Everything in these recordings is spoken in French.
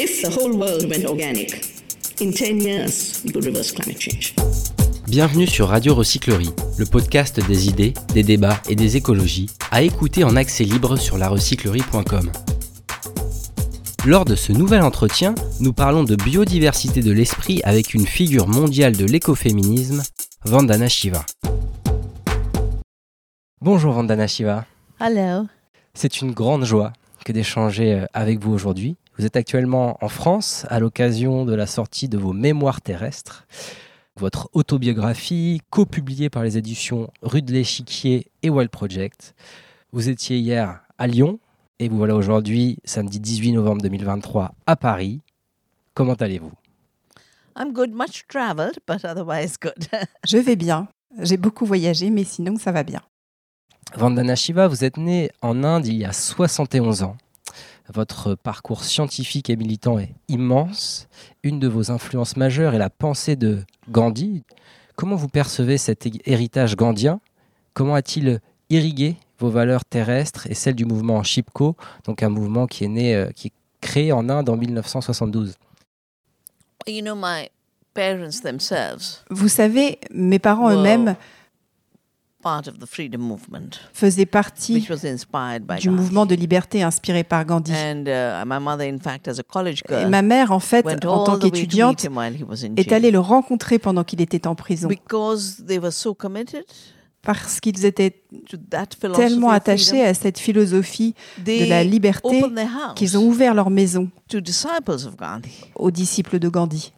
If the whole world went organic, in 10 years, we could reverse climate change. Bienvenue sur Radio Recyclerie, le podcast des idées, des débats et des écologies, à écouter en accès libre sur larecyclerie.com. Lors de ce nouvel entretien, nous parlons de biodiversité de l'esprit avec une figure mondiale de l'écoféminisme, Vandana Shiva. Bonjour Vandana Shiva. Hello. C'est une grande joie que d'échanger euh, avec vous aujourd'hui. Vous êtes actuellement en France à l'occasion de la sortie de vos Mémoires terrestres, votre autobiographie co-publiée par les éditions Rue de l'Échiquier et Wild Project. Vous étiez hier à Lyon et vous voilà aujourd'hui, samedi 18 novembre 2023, à Paris. Comment allez-vous? I'm good, much traveled, but otherwise good. Je vais bien. J'ai beaucoup voyagé, mais sinon ça va bien. Vandana Shiva, vous êtes né en Inde il y a 71 ans. Votre parcours scientifique et militant est immense. Une de vos influences majeures est la pensée de Gandhi. Comment vous percevez cet héritage gandhien? Comment a-t-il irrigué vos valeurs terrestres et celles du mouvement Chipko, donc un mouvement qui est né, euh, qui est créé en Inde en 1972 you know, my parents themselves Vous savez, mes parents eux-mêmes part of the freedom movement, faisaient partie which was inspired by du Gandhi. mouvement de liberté inspiré par Gandhi. And my mother, in fact, as a college Et girl, ma mère, en fait, went en tant qu'étudiante, meet him while he was in est allée le rencontrer pendant qu'il était en prison. Parce qu'ils étaient tellement attachés à cette philosophie de la liberté qu'ils ont ouvert leur maison to disciples of Gandhi. aux disciples de Gandhi.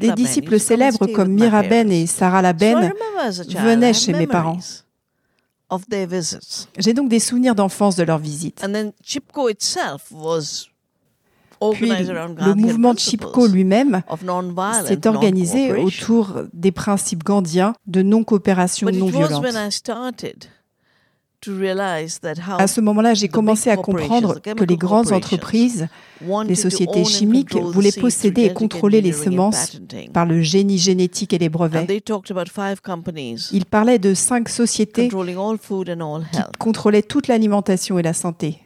Des disciples célèbres comme parents. et Sarah Laben venaient chez mes parents. J'ai donc des souvenirs d'enfance de leurs visites. And then Chipko itself was Puis le, mouvement de Chipko lui-même s'est organisé autour des principes gandhiens de non-coopération But it non was violente. when I started to realize that how À ce moment-là, j'ai commencé à comprendre que les grandes entreprises, les sociétés chimiques, voulaient posséder et contrôler les semences par le génie génétique et les brevets. they talked about five companies Il parlait de cinq sociétés qui contrôlaient toute l'alimentation et la santé.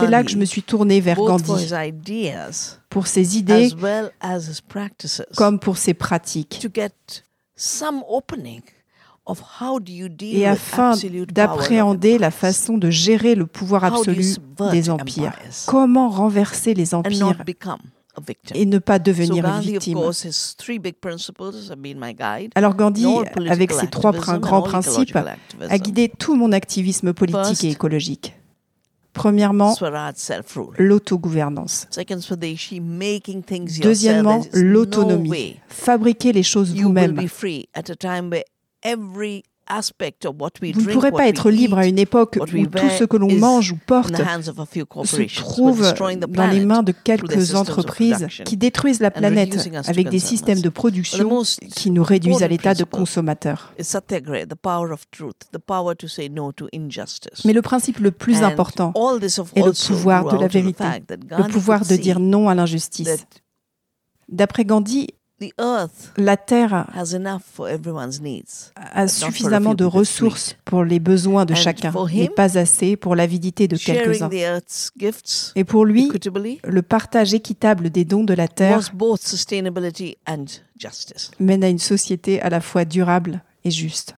C'est là que je me Gandhi, suis tournée vers Gandhi pour ses idées as well as his practices. comme pour ses pratiques. to get some opening of how do you deal Et with afin absolute power of d'appréhender la façon de gérer le pouvoir absolu des empires? Comment renverser les empires? Et ne pas devenir une victime. Alors Gandhi, avec ses trois grands principes, a guidé tout mon activisme politique et écologique. Premièrement, l'autogouvernance. Deuxièmement, l'autonomie. Fabriquer les choses vous-même. Vous ne pourrez pas être libre à une époque où tout ce que l'on mange ou porte se trouve dans les mains de quelques entreprises qui détruisent la planète avec des systèmes de production qui nous réduisent à l'état de consommateurs. Mais le principe le plus important est le pouvoir de la vérité, le pouvoir de dire non à l'injustice. D'après Gandhi, la Terre has enough for everyone's needs. a not for a suffisamment few de ressources greed. pour les besoins de And chacun, for mais him, pas assez pour l'avidité de Sharing quelques-uns. the earth's gifts Et pour lui, le partage équitable des dons de la was Terre both sustainability and justice. mène à une société à la fois durable et juste.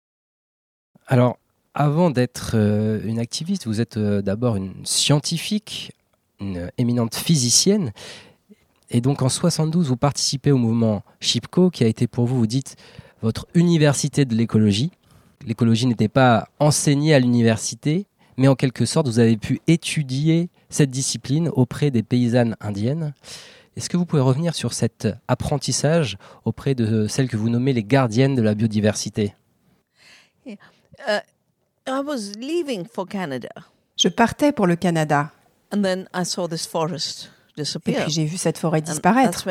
Alors, avant d'être euh, une activiste, vous êtes euh, d'abord une scientifique, une éminente physicienne. Et donc en 72, vous participez au mouvement Chipko, qui a été pour vous, vous dites, votre université de l'écologie. L'écologie n'était pas enseignée à l'université, mais en quelque sorte, vous avez pu étudier cette discipline auprès des paysannes indiennes. Est-ce que vous pouvez revenir sur cet apprentissage auprès de celles que vous nommez les gardiennes de la biodiversité? Uh, I was leaving for Canada, Je partais pour le Canada. And then I saw this forest et puis j'ai vu cette forêt disparaître.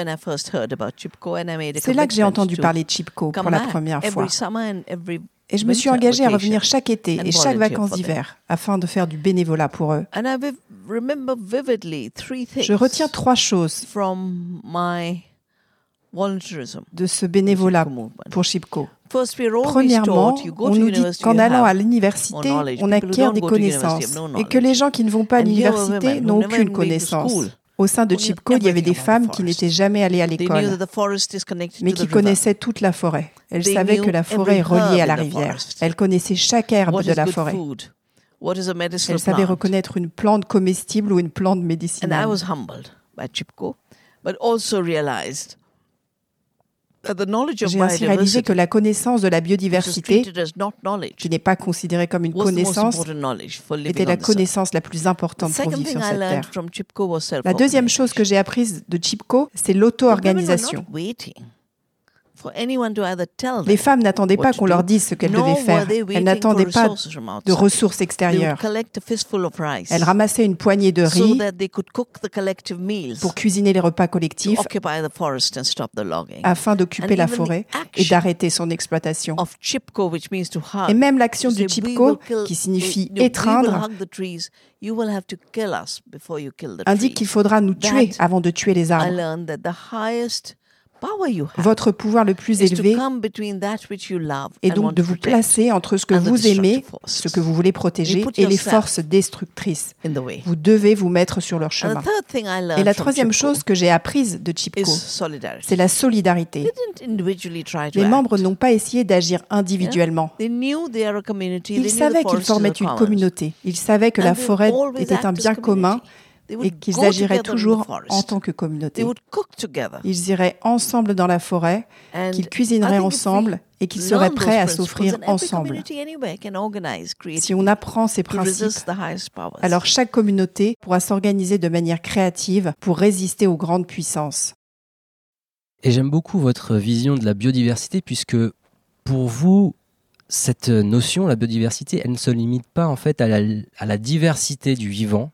C'est là que j'ai entendu parler de Chipko pour la première fois. Et je me suis engagée à revenir chaque été et chaque vacances d'hiver afin de faire du bénévolat pour eux. And I viv- remember vividly three things Je retiens trois choses de ce bénévolat pour Chipko Premièrement, taught you go on to nous dit university, qu'en allant à l'université, on acquiert des connaissances et que les gens qui ne vont pas à l'université n'ont aucune connaissance. Au sein de Chipko, il y avait des femmes qui n'étaient jamais allées à l'école, mais qui connaissaient toute la forêt. Elles savaient que la forêt est reliée à la rivière. Elles connaissaient chaque herbe de la forêt. Elles savaient reconnaître une plante comestible ou une plante médicinale. J'ai ainsi réalisé que la connaissance de la biodiversité, qui n'est pas considérée comme une connaissance, était la connaissance la plus importante pour vivre sur cette terre. La deuxième chose que j'ai apprise de Chipko, c'est l'auto-organisation. Les femmes n'attendaient pas qu'on leur dise ce qu'elles devaient faire. Elles n'attendaient pas de ressources extérieures. Elles ramassaient une poignée de riz pour cuisiner les repas collectifs afin d'occuper la forêt et d'arrêter son exploitation. Et même l'action du Chipko, qui signifie étreindre, indique qu'il faudra nous tuer avant de tuer les arbres. Votre pouvoir le plus élevé est donc de vous placer entre ce que vous aimez, ce que vous voulez protéger, et les forces destructrices. Vous devez vous mettre sur leur chemin. Et la troisième chose que j'ai apprise de Chipko, c'est la solidarité. Les membres n'ont pas essayé d'agir individuellement. Ils savaient qu'ils formaient une communauté. Ils savaient que la forêt était un bien commun et qu'ils agiraient toujours en tant que They communauté. would cook together. Ils iraient ensemble dans la forêt, And qu'ils cuisineraient think if we ensemble et qu'ils seraient prêts à principles, s'offrir ensemble. Si on apprend ces to principes, alors chaque communauté pourra s'organiser de manière créative pour résister aux grandes puissances. Et j'aime beaucoup votre vision de la biodiversité puisque pour vous, cette notion, la biodiversité, elle ne se limite pas en fait à la, à la diversité du vivant,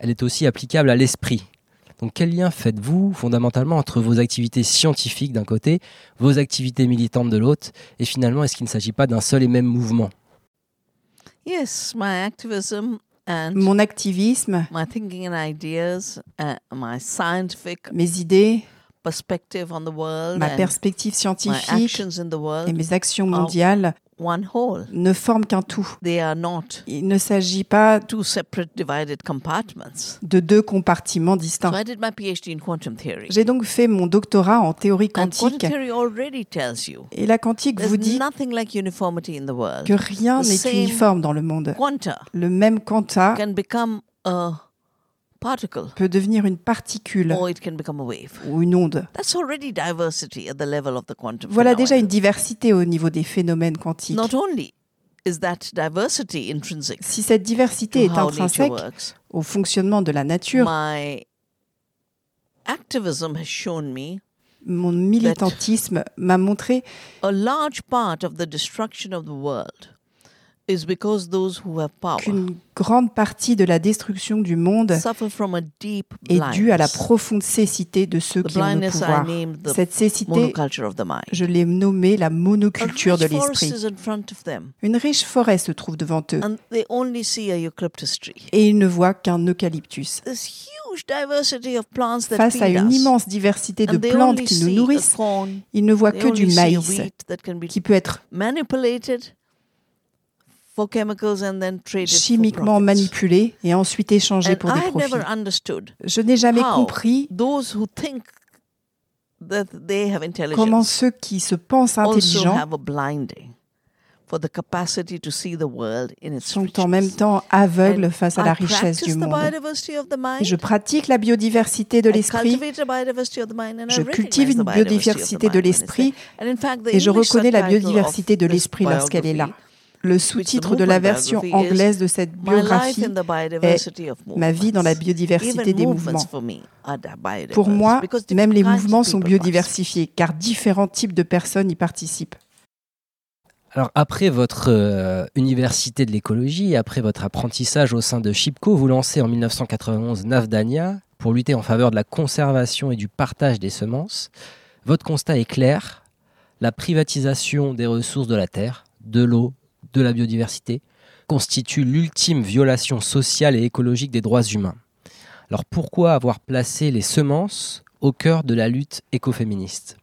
elle est aussi applicable à l'esprit. Donc quel lien faites-vous fondamentalement entre vos activités scientifiques d'un côté, vos activités militantes de l'autre, et finalement est-ce qu'il ne s'agit pas d'un seul et même mouvement? Yes, my activism and Mon activisme, my thinking and ideas, uh, my scientific mes idées, perspective on the world, ma and perspective my scientifique actions in the et world mes actions mondiales one whole. ne forment qu'un tout. They are not Il ne s'agit pas two separate divided compartments. de deux compartiments So distincts. I did my PhD in quantum theory. J'ai donc fait mon doctorat en théorie And quantum quantique theory already tells you et la quantique vous there's dit nothing like uniformity in the world. que rien the n'est same uniforme dans le monde. Quanta Le même quanta can become a particle peut devenir une particule or it can become a wave. ou une onde. That's already diversity at the level of the quantum Voilà déjà une diversité au niveau des phénomènes quantiques. Not only is that diversity intrinsic Si cette diversité to est how nature intrinsèque works, au fonctionnement de la nature, my activism has shown me mon militantisme m'a montré a large part of the destruction of the world is because those who have power qu'une grande partie de la destruction du monde suffer from a deep est due à la profonde cécité de ceux The qui ont le blindness I pouvoir. named the Cette cécité, monoculture of the mind. je l'ai nommée la A monoculture de rich forest l'esprit. is in front of them, Une riche forêt se trouve devant eux and they only see a eucalyptus tree. et ils ne voient qu'un eucalyptus. This huge diversity of plants that Face à feed une us, immense diversité de and they plantes only qui nous see a nourrissent, corn, ils ne voient they que du only see a maïs wheat that can be qui peut être manipulated chimiquement profits. manipulé et ensuite échangé And pour des profits. Je n'ai jamais compris comment ceux qui se pensent intelligents have a blinding for the capacity to see the world in its sont en même temps aveugles And face à la I richesse du the monde. Et je pratique la biodiversité de l'esprit Je cultive une biodiversité de l'esprit et je reconnais la biodiversité de l'esprit lorsqu'elle est là. Le sous-titre de la version anglaise de cette biographie of Ma vie dans la movements. biodiversité des movements mouvements. Pour moi, même les different kinds of mouvements sont biodiversifiés car différents types de personnes y participent. Alors après votre euh, université de l'écologie, après votre apprentissage au sein de Chipco, vous lancez en 1991 Navdania pour lutter en faveur de la conservation et du partage des semences. Votre constat est clair, la privatisation des ressources de la terre, de l'eau, de la biodiversité, constitue l'ultime violation sociale et écologique des droits humains. Alors pourquoi avoir placé les semences au cœur de la lutte écoféministe?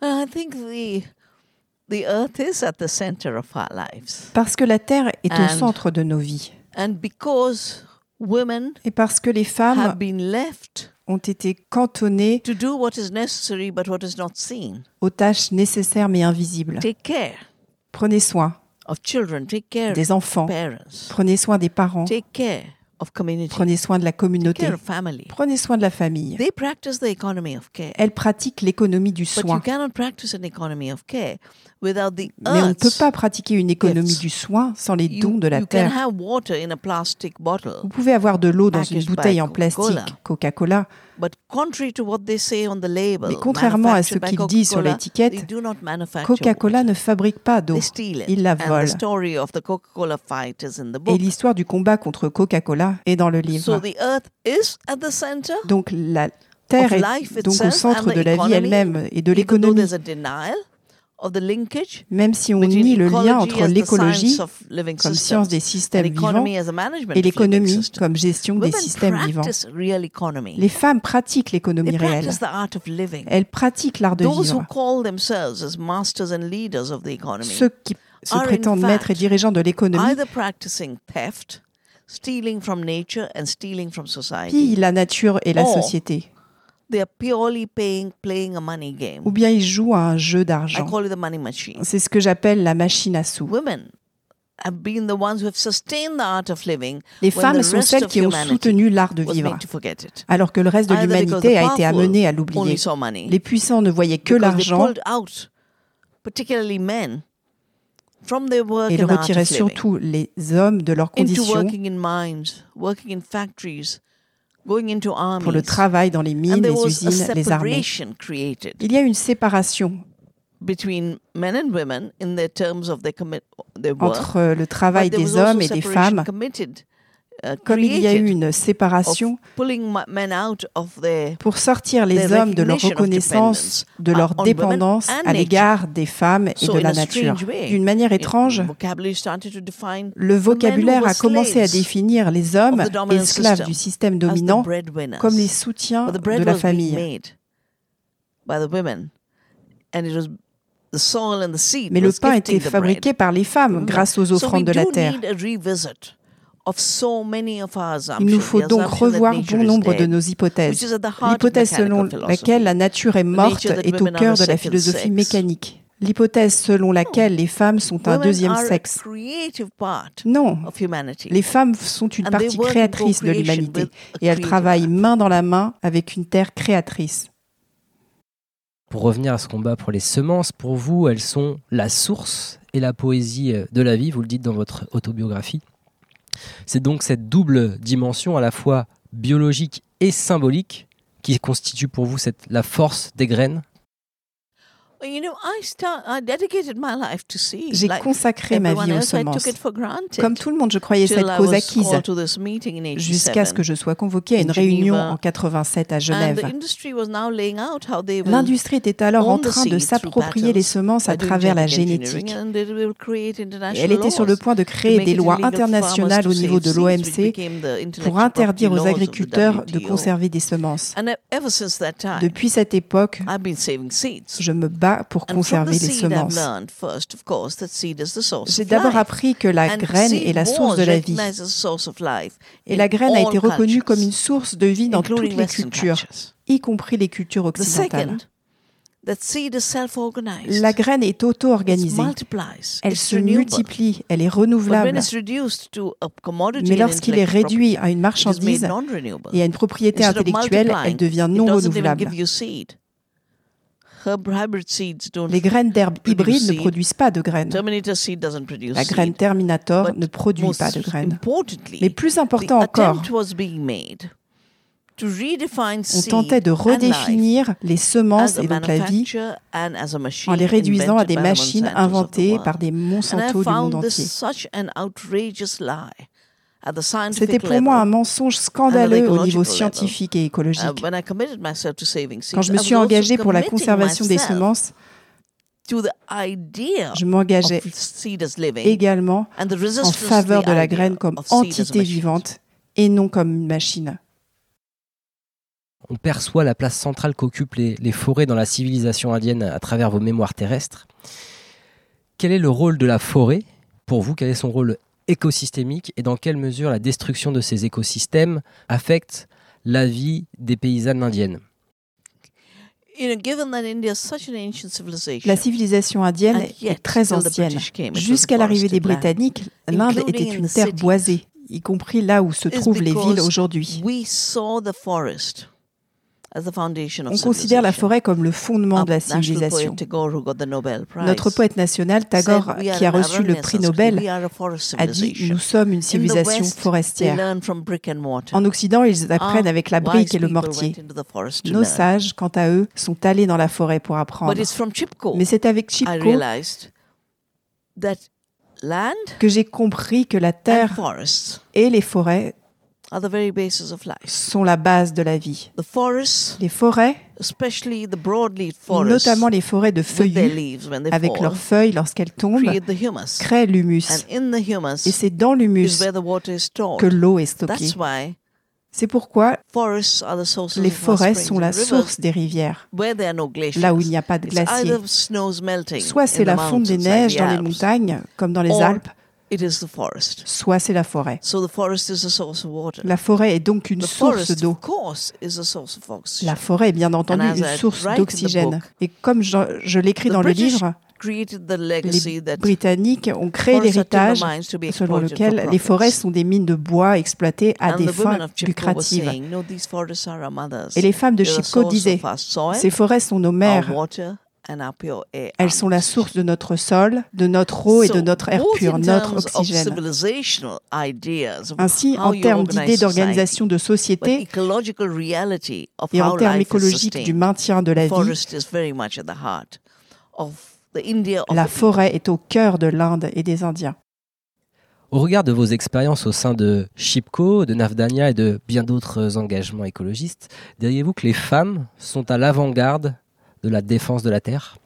Well, I think the the earth is at the center of our lives. Parce que la Terre est au centre de nos vies. And because women Et parce que les femmes have been left ont été cantonnées to do what is necessary but what is not seen. aux tâches nécessaires mais invisibles. Take care Prenez soin of children, take care des of enfants, parents, prenez soin des parents, take care of community, prenez soin de la take communauté, care of family. prenez soin de la famille. They practice the economy of care. Elles pratiquent l'économie du But you soin. cannot practice an economy of care without the Mais on ne peut pas pratiquer une économie gifts. du soin sans les You, dons de la you can terre. have water in a plastic bottle, Vous pouvez avoir de l'eau dans une bouteille en plastique, Coca-Cola, but contrary to what they say on the label, Mais contrairement à ce manufactured by qu'il dit sur l'étiquette, Coca-Cola ne fabrique pas d'eau. Ils la volent. story of the Coca-Cola fight is in the Et l'histoire du combat contre Coca-Cola est dans le livre. the earth is at the center Donc la Terre est life donc au centre and de the la vie economy, elle-même et de l'économie. Même si on nie le lien entre l'écologie comme science des systèmes vivants economy as a management et l'économie comme gestion des systèmes vivants. Les femmes pratiquent l'économie réelle. Elles pratiquent l'art de Those who vivre. call themselves as masters and leaders of the economy Ceux qui se prétendent maîtres et dirigeants de l'économie either practicing theft, stealing from nature and stealing from pillent society. la nature et la société. They are purely paying, playing a money game. Ou bien ils jouent à un jeu I d'argent. call it the money machine. C'est ce que j'appelle la machine à sous. Women have been the ones who have sustained the art of living Les femmes the sont rest celles of qui ont humanity soutenu l'art de vivre, alors que le reste de l'humanité a été amené à l'oublier. Les puissants ne voyaient que l'argent particularly men, et of living surtout les hommes de leurs conditions pour le travail dans les mines, les usines, les armées. Il y a une séparation between men and women in their terms of their commit their work. entre le travail des hommes et des femmes. Committed, uh, Comme il y a eu une séparation pour sortir les hommes de leur reconnaissance, de leur dépendance and à l'égard des femmes et de la nature. D'une manière étrange, le vocabulaire a commencé à définir les hommes esclaves du système as the dominant comme les soutiens de la famille. made by the women, and it was the soil and the seed Mais le pain était the fabriqué par les femmes Remember? grâce aux offrandes de la terre. Il nous faut donc revoir bon nombre de nos which hypothèses. is at the heart of L'hypothèse mechanical selon philosophy. laquelle la nature est morte est au women are cœur a de la second philosophie sex. mécanique. L'hypothèse selon laquelle les femmes sont un Women deuxième are a sexe. creative part Non, of humanity. les femmes sont une And they partie créatrice de l'humanité with a et elles creative travaillent earth. main dans la main avec une terre créatrice. Pour revenir à ce combat pour les semences, pour vous, elles sont la source et la poésie de la vie, vous le dites dans votre autobiographie. C'est donc cette double dimension à la fois biologique et symbolique qui constitue pour vous la force des graines J'ai consacré ma vie aux semences. Comme tout le monde, je croyais cette cause acquise jusqu'à ce 87. que je sois convoquée à une réunion en 87 à Genève. L'industrie était alors en train de s'approprier les semences à travers la génétique. Et elle était sur le point de créer des lois internationales au niveau de l'OMC pour interdire aux agriculteurs de conserver des semences. Depuis cette époque, je me bats pour conserver les semences. J'ai d'abord appris que la graine est la source de la vie. recognized as a source of life Et in la graine a all été reconnue cultures, comme une source de vie dans toutes les cultures, y compris les cultures occidentales. second, that seed is self-organized. La graine est It auto-organisée. multiplies. Elle se multiplie, elle est renouvelable. it's reduced to a commodity Mais lorsqu'il est réduit à une marchandise et à une propriété intellectuelle, elle devient non renouvelable. Les graines d'herbes produce hybrides ne produisent pas de graines. Terminator seed doesn't produce La graine. Terminator ne produit pas de graines. Mais plus important encore, on tentait de redéfinir les semences et donc la vie en les réduisant à des machines inventées par des Monsanto du monde entier. C'était scientific pour moi un mensonge scandaleux au niveau ecological scientifique et Uh, écologique. when I committed myself to saving seeds, Quand je I me was suis also engagée pour la conservation des myself semences, to the idea je m'engageais également en faveur the de la graine comme entité machine. vivante et non comme une machine. On perçoit la place centrale qu'occupent les, les forêts dans la civilisation indienne à travers vos mémoires terrestres. Quel est le rôle de la forêt pour vous? Quel est son rôle écosystémique et dans quelle mesure la destruction de ces écosystèmes affecte la vie des paysannes indiennes La civilisation indienne est très ancienne. Jusqu'à l'arrivée des Britanniques, l'Inde était une terre boisée, y compris là où se trouvent les villes aujourd'hui. On considère la forêt comme le fondement de la civilisation. Notre poète national, Tagore, said, "We are qui a reçu le prix Nobel, a dit civilization." Nous sommes une civilisation forestière. En Occident, ils apprennent Our avec la brique et le mortier. Nos sages, quant à eux, sont allés dans la forêt pour apprendre. Mais c'est avec Chipko que j'ai compris que la terre et les forêts are the very basis of life. sont la base de la vie. The forests, Les forêts, especially the broadleaf forests, notamment les forêts de with their feuillus, leaves when they avec fall, leurs feuilles lorsqu'elles tombent, create the humus. créent l'humus. Et c'est dans l'humus where the water is stored. que l'eau est stockée. That's why C'est pourquoi forests are the sources les forêts sont la source des rivières, where there are no glaciers. là où il n'y a pas de glaciers. Soit c'est la fonte des neiges dans les montagnes, comme dans les Alpes, it is the forest. soit c'est la forêt. So the forest is a source of water. La forêt est donc une the source d'eau. of course, is a source of oxygen. La forêt est bien entendu And une source d'oxygène. Et comme je, je l'écris dans le livre, les Britanniques ont créé l'héritage selon lequel les forêts sont des mines de bois exploitées à And des fins lucratives. saying, no, these forests are our mothers. Et les femmes de Chipko disaient, ces forêts sont nos mères, water, and our pure air. elles sont la source de notre sol, de notre eau et de notre air pur, in notre terms of oxygène. Ainsi, en termes d'idées d'organisation de société ecological reality of et en termes écologiques du maintien de la vie, forest is very much at the heart of the India of la forêt est au cœur de l'Inde et des Indiens. Au regard de vos expériences au sein de Chipko, de Navdanya et de bien d'autres engagements écologistes, diriez-vous que les femmes sont à l'avant-garde de la défense de la Terre?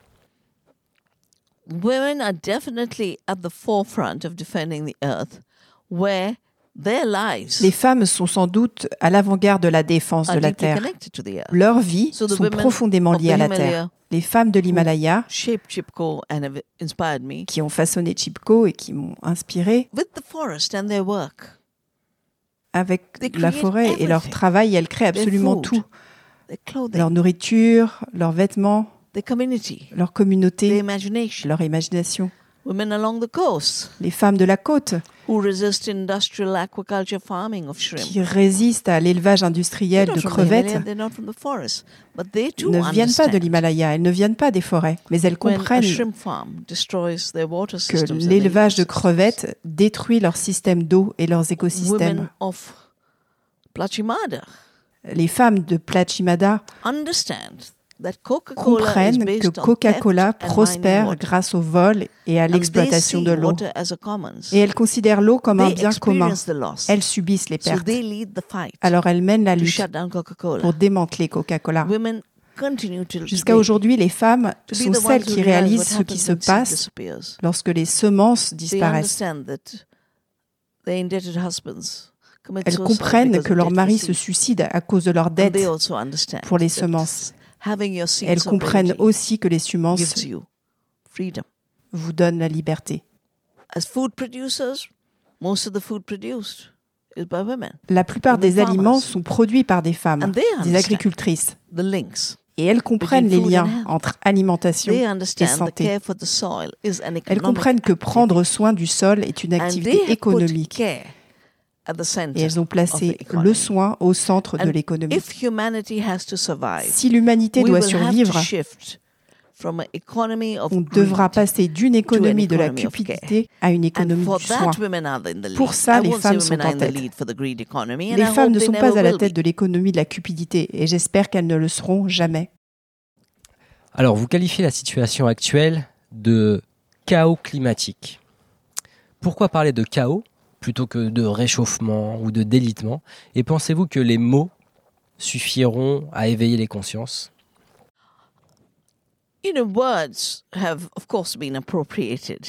Women are definitely at the forefront of defending the earth, where their lives Les femmes sont sans doute à l'avant-garde de la défense are de la deeply Terre. connected to the earth. Leurs vies So the sont women profondément of liées the à la Terre. Himalaya Les femmes de l'Himalaya, qui ont façonné Chipko et qui m'ont inspiré, with the forest and their work. avec la forêt et leur travail, elles créent absolument food, tout. Leur nourriture, leurs vêtements, leur communauté, leur imagination. Women along the coast. Les femmes de la côte qui résistent à l'élevage industriel de crevettes Himalaya, they're not from the forest, but they too ne viennent pas de l'Himalaya, elles ne viennent pas des forêts, mais elles comprennent que systems and their l'élevage de ecosystems. crevettes détruit leur système d'eau et leurs écosystèmes. Les femmes de Plachimada comprennent que Coca-Cola prospère grâce au vol et à l'exploitation de l'eau. Et elles considèrent l'eau comme un bien commun. Elles subissent les pertes. Alors elles mènent la lutte pour démanteler Coca-Cola. Jusqu'à aujourd'hui, les femmes sont celles qui réalisent ce qui se passe lorsque les semences disparaissent. Elles suicide comprennent que maris for se seed. suicident à cause de also understand pour les semences. Elles comprennent aussi que les semences vous donnent la liberté. La plupart des aliments sont produits par des femmes, des agricultrices. Et elles comprennent les liens entre alimentation et santé. Elles comprennent que prendre soin du sol est une activité économique. care at the center Et elles ont placé le soin au centre de l'économie. If humanity has to survive, Si l'humanité we doit will survivre, have to shift from an economy of on devra greed. passer d'une économie de la economy of cupidité à une économie for du that, soin. women are in the lead. Pour ça, les femmes women sont are en in the tête. lead for the greed economy, and Les femmes ne they sont never pas à la tête de l'économie de la cupidité et j'espère qu'elles ne le seront jamais. Alors, vous qualifiez la situation actuelle de chaos climatique. Pourquoi parler de chaos? Plutôt que de réchauffement ou de délitement Et pensez-vous que les mots suffiront à éveiller les consciences? You know, words have, of course, been appropriated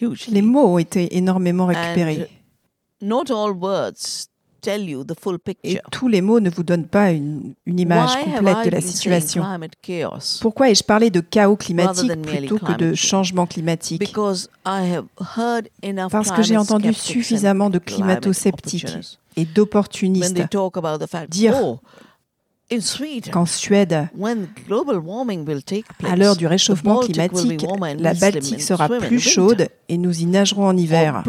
hugely. Les mots ont été énormément récupérés. Tell you the full Et tous les mots ne vous donnent pas une, une image Why complète I de la situation. Pourquoi ai-je parlé de chaos climatique plutôt que de changement climatique? Parce que j'ai entendu suffisamment de climato-sceptiques et d'opportunistes dire oh, qu'en Suède, à l'heure du réchauffement climatique, la Baltique sera plus chaude et nous y nagerons en hiver.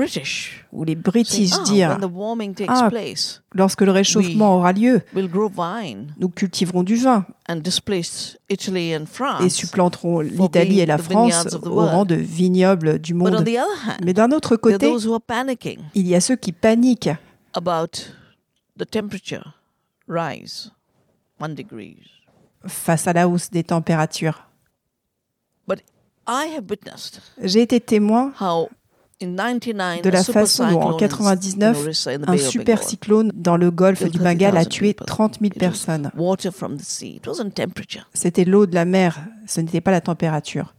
Ou les British ah, dire, when the warming takes Ah, place, lorsque le réchauffement aura lieu, nous cultiverons du vin et supplanterons l'Italie et la France au rang de vignobles du monde. Mais d'un autre côté, il y a ceux qui paniquent face à la hausse des températures. But I have witnessed J'ai été témoin how in 99 de la façon dont en cyclone in 99, Orissa in the un super cyclone dans le golfe du Bengale a 30,000 tué people. 30 000 It was personnes. Water from the sea. It wasn't temperature. C'était l'eau de la mer, ce n'était pas la température.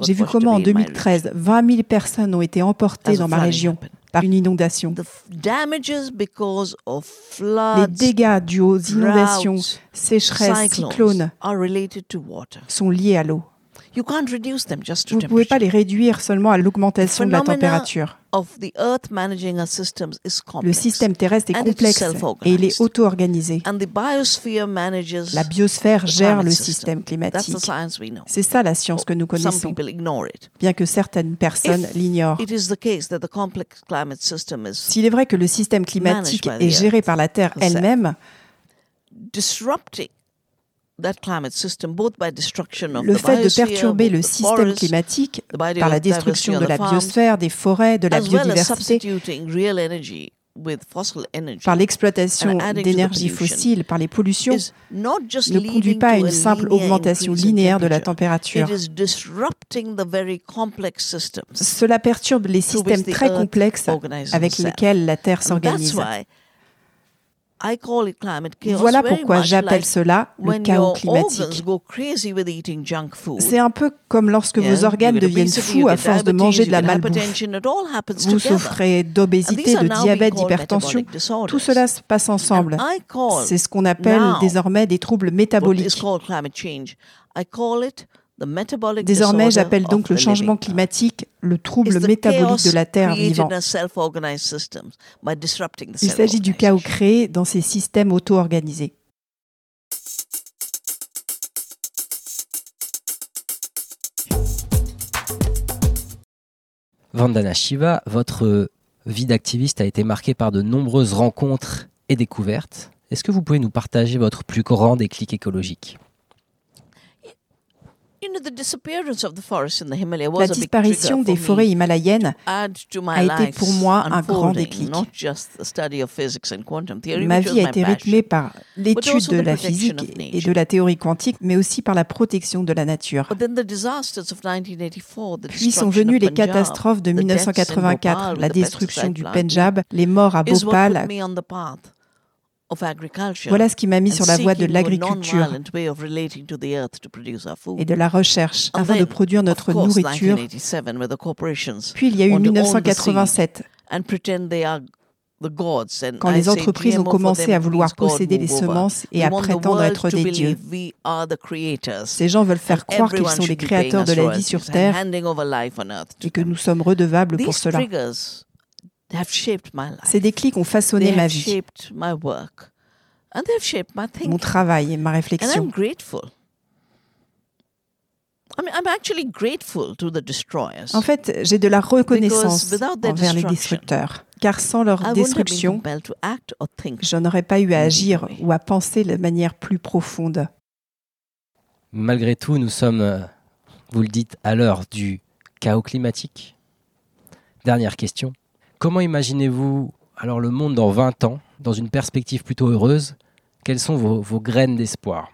J'ai vu comment en away in my region. 2013, 20 000 personnes ont été emportées dans ma région par une inondation. Les dégâts dus aux inondations, sécheresses, cyclones sont liés à l'eau. You can't reduce them just to Vous ne pouvez pas les réduire seulement à l'augmentation de la température. Of the earth managing our systems is Le système terrestre est complexe et il est auto-organisé. And the biosphere manages La biosphère the gère climate le system. système climatique. C'est ça la science que nous connaissons, bien que certaines personnes l'ignorent. It is the case that the complex climate system is S'il est vrai que le système climatique est géré par la Terre elle-même, le fait de perturber le système climatique par la destruction de la biosphère, des forêts, de la biodiversité, par l'exploitation d'énergie fossile, par les pollutions, ne conduit pas à une simple augmentation linéaire de la température. Cela perturbe les systèmes très complexes avec lesquels la Terre s'organise. why I call it climate chaos Voilà pourquoi j'appelle cela le chaos climatique. C'est un peu comme lorsque vos organes deviennent fous à force de manger de la malbouffe. Vous souffrez d'obésité, de diabète, d'hypertension. Tout cela se passe ensemble. And I call C'est ce qu'on appelle désormais des troubles métaboliques. Désormais, j'appelle donc le changement climatique le trouble métabolique de la Terre created vivant. in self-organized systems by disrupting the Il s'agit du chaos créé dans ces systèmes auto-organisés. Vandana Shiva, votre vie d'activiste a été marquée par de nombreuses rencontres et découvertes. Est-ce que vous pouvez nous partager votre plus grand déclic écologique You know, the disappearance of the forest in the Himalaya La disparition des for forêts himalayennes a été pour moi un grand déclic. Ma vie a été rythmée par l'étude de la physique et de la théorie quantique, mais aussi par la protection de la nature. But then the disasters of 1984, the Puis sont venues les Punjab, catastrophes de the deaths in 1984, Bhopal la destruction du Pendjab, les morts à Bhopal. Voilà ce qui m'a mis sur la voie de l'agriculture et de la recherche afin de produire notre nourriture. 1987, where the corporations Puis il y a eu want to own the 1987, and pretend they are the gods. And quand les entreprises ont commencé à vouloir posséder les semences et à prétendre être des dieux. Ces gens veulent faire croire qu'ils sont les créateurs de la vie sur Terre et que nous sommes redevables pour cela. Ces déclics ont They façonné ma have vie, shaped my work. And they have shaped my mon travail et ma And I'm réflexion. grateful. I mean, I'm actually grateful to the destroyers. En fait, j'ai de la reconnaissance envers les destructeurs, car sans leur destruction, je n'aurais pas eu à agir ou à penser de manière plus profonde. Malgré tout, nous sommes, euh, vous le dites, à l'heure du chaos climatique. Dernière question. Comment imaginez-vous alors le monde dans 20 ans, dans une perspective plutôt heureuse? Quelles sont vos, vos graines d'espoir?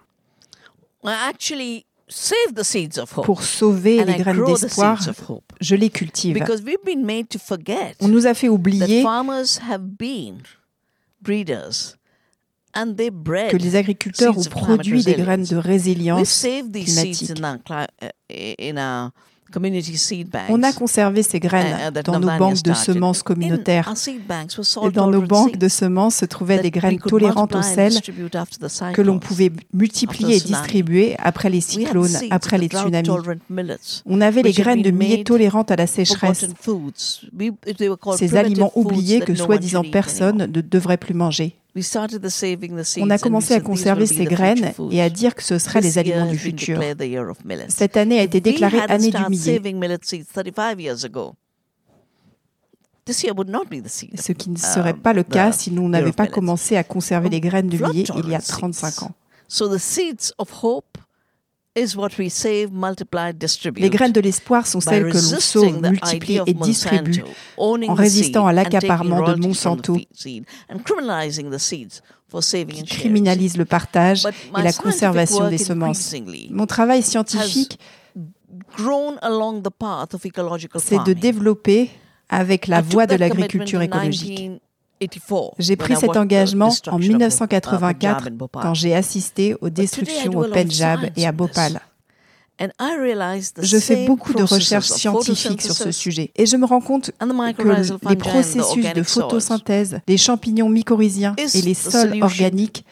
I actually save the seeds of hope. Pour sauver les graines d'espoir, seeds of hope. je les cultive. Because we've been made to forget On nous a fait oublier farmers have been breeders and they bred. que les agriculteurs ont produit des graines de résilience climatique. On a conservé ces graines that dans nos banques de semences communautaires. Et dans nos banques de semences se trouvaient des graines tolérantes au sel que l'on pouvait multiplier et distribuer après les cyclones, après les tsunamis. On avait les graines de millet tolérantes à la sécheresse, ces aliments oubliés que soi-disant personne ne devrait plus manger. On a commencé à conserver ces graines et à dire que ce seraient les aliments du futur. Cette année a été déclarée année du millet, saving millet seeds 35 years ago, this year would not be the seed. ce qui ne um, serait pas le cas si nous n'avions pas commencé à conserver les graines de millet il y a tolerant 35 seeds. ans. Les graines de l'espoir sont celles que l'on sauve, multiplie et distribue en résistant à l'accaparement de Monsanto. qui criminalise le partage et la conservation des semences. Mon travail scientifique, c'est de développer avec la voie de l'agriculture écologique. 1984 J'ai pris cet engagement en destruction of the, uh, 1984 Punjab and Bhopal. quand j'ai assisté aux destructions au science et à. Bhopal. Je fais beaucoup de recherches scientifiques sur ce sujet et je me rends compte que les processus de photosynthèse des champignons mycorhiziens et les sols organiques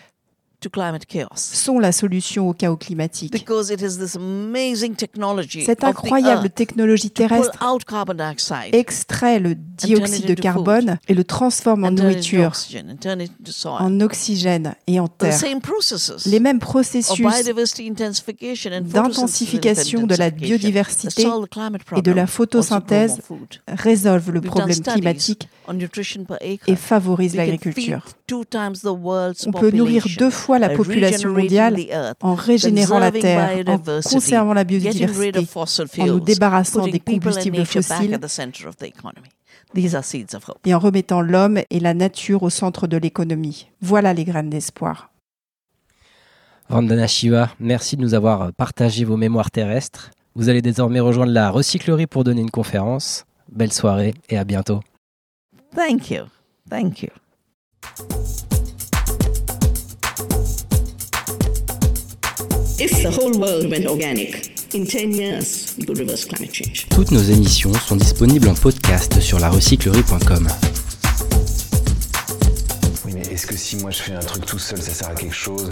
to climate chaos. sont la solution au chaos climatique. Because it is this amazing technology Cette of the incroyable technologie to pull terrestre out carbon dioxide extrait le dioxyde de carbone et le transforme en nourriture, en oxygène et en the terre. same processes Les mêmes processus d'intensification de la biodiversité et de la photosynthèse résolvent le problème climatique et favorisent l'agriculture. On peut nourrir deux fois la population mondiale en régénérant la terre, en conservant la biodiversité, en nous débarrassant des combustibles fossiles et en remettant l'homme et la nature au centre de l'économie. Voilà les graines d'espoir. Vandana Shiva, merci de nous avoir partagé vos mémoires terrestres. Vous allez désormais rejoindre la recyclerie pour donner une conférence. Belle soirée et à bientôt. Thank you. Thank you. If the whole world went organic, in 10 years, we could reverse climate change. Toutes nos émissions sont disponibles en podcast sur larecyclerie.com. Oui, mais est-ce que si moi je fais un truc tout seul, ça sert à quelque chose?